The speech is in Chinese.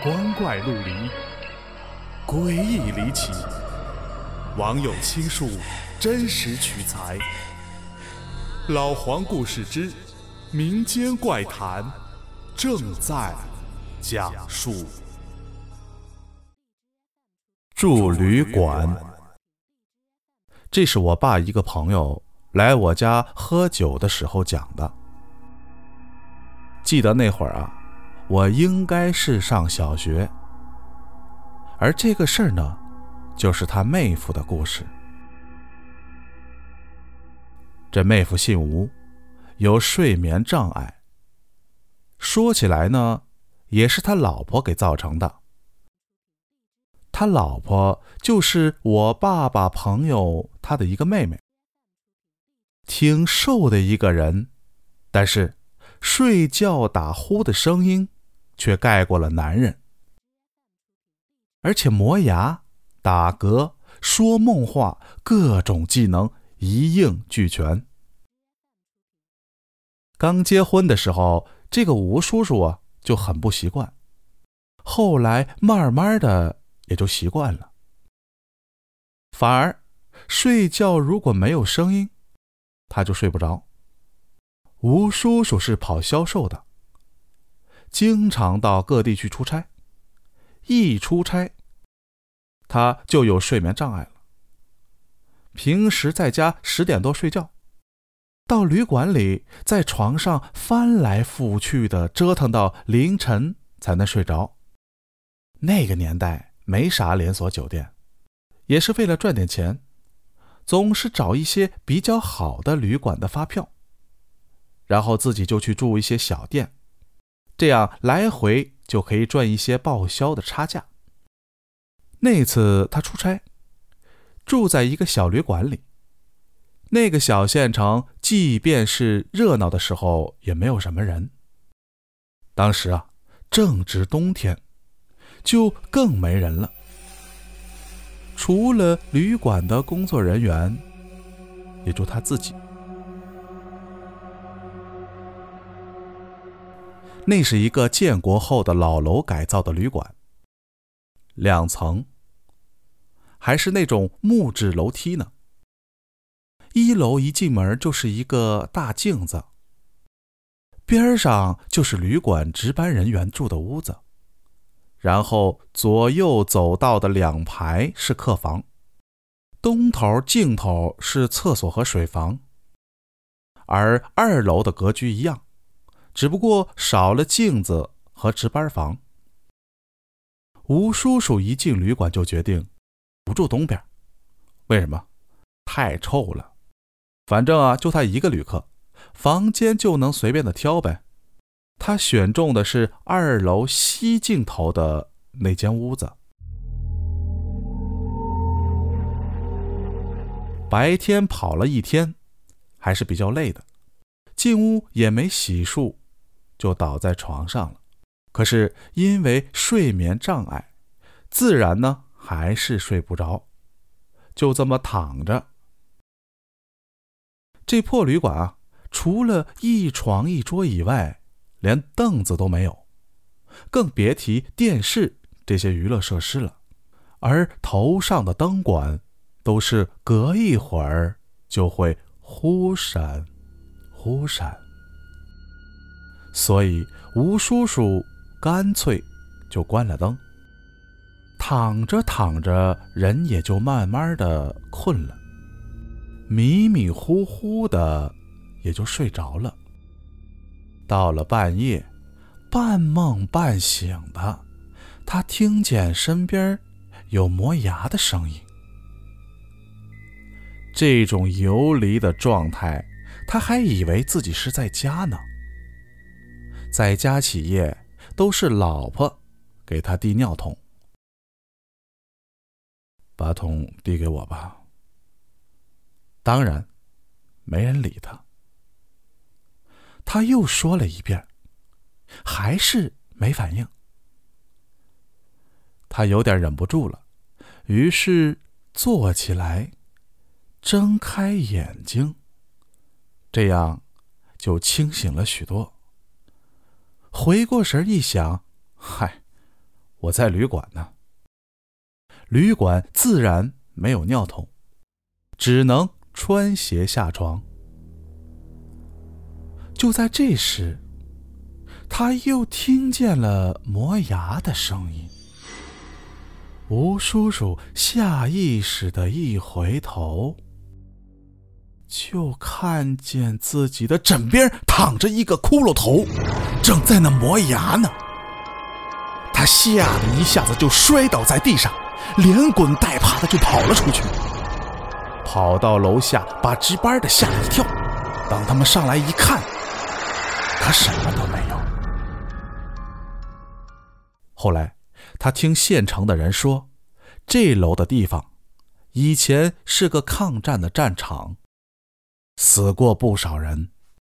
光怪陆离，诡异离奇。网友倾述，真实取材。老黄故事之民间怪谈正在讲述。住旅馆，这是我爸一个朋友来我家喝酒的时候讲的。记得那会儿啊。我应该是上小学，而这个事儿呢，就是他妹夫的故事。这妹夫姓吴，有睡眠障碍。说起来呢，也是他老婆给造成的。他老婆就是我爸爸朋友他的一个妹妹，挺瘦的一个人，但是睡觉打呼的声音。却盖过了男人，而且磨牙、打嗝、说梦话，各种技能一应俱全。刚结婚的时候，这个吴叔叔啊就很不习惯，后来慢慢的也就习惯了。反而睡觉如果没有声音，他就睡不着。吴叔叔是跑销售的。经常到各地去出差，一出差，他就有睡眠障碍了。平时在家十点多睡觉，到旅馆里在床上翻来覆去的折腾到凌晨才能睡着。那个年代没啥连锁酒店，也是为了赚点钱，总是找一些比较好的旅馆的发票，然后自己就去住一些小店。这样来回就可以赚一些报销的差价。那次他出差，住在一个小旅馆里。那个小县城，即便是热闹的时候，也没有什么人。当时啊，正值冬天，就更没人了。除了旅馆的工作人员，也就他自己。那是一个建国后的老楼改造的旅馆，两层，还是那种木质楼梯呢。一楼一进门就是一个大镜子，边上就是旅馆值班人员住的屋子，然后左右走道的两排是客房，东头尽头是厕所和水房，而二楼的格局一样。只不过少了镜子和值班房。吴叔叔一进旅馆就决定不住东边，为什么？太臭了。反正啊，就他一个旅客，房间就能随便的挑呗。他选中的是二楼西尽头的那间屋子。白天跑了一天，还是比较累的，进屋也没洗漱。就倒在床上了，可是因为睡眠障碍，自然呢还是睡不着，就这么躺着。这破旅馆啊，除了一床一桌以外，连凳子都没有，更别提电视这些娱乐设施了。而头上的灯管，都是隔一会儿就会忽闪忽闪。所以吴叔叔干脆就关了灯，躺着躺着，人也就慢慢的困了，迷迷糊糊的也就睡着了。到了半夜，半梦半醒的，他听见身边有磨牙的声音。这种游离的状态，他还以为自己是在家呢。在家起夜都是老婆给他递尿桶，把桶递给我吧。当然，没人理他。他又说了一遍，还是没反应。他有点忍不住了，于是坐起来，睁开眼睛，这样就清醒了许多。回过神一想，嗨，我在旅馆呢。旅馆自然没有尿桶，只能穿鞋下床。就在这时，他又听见了磨牙的声音。吴叔叔下意识的一回头，就看见自己的枕边躺着一个骷髅头，正在那磨牙呢。他吓得一下子就摔倒在地上，连滚带爬的就跑了出去，跑到楼下把值班的吓了一跳。当他们上来一看，他什么都没有。后来。他听县城的人说，这楼的地方以前是个抗战的战场，死过不少人。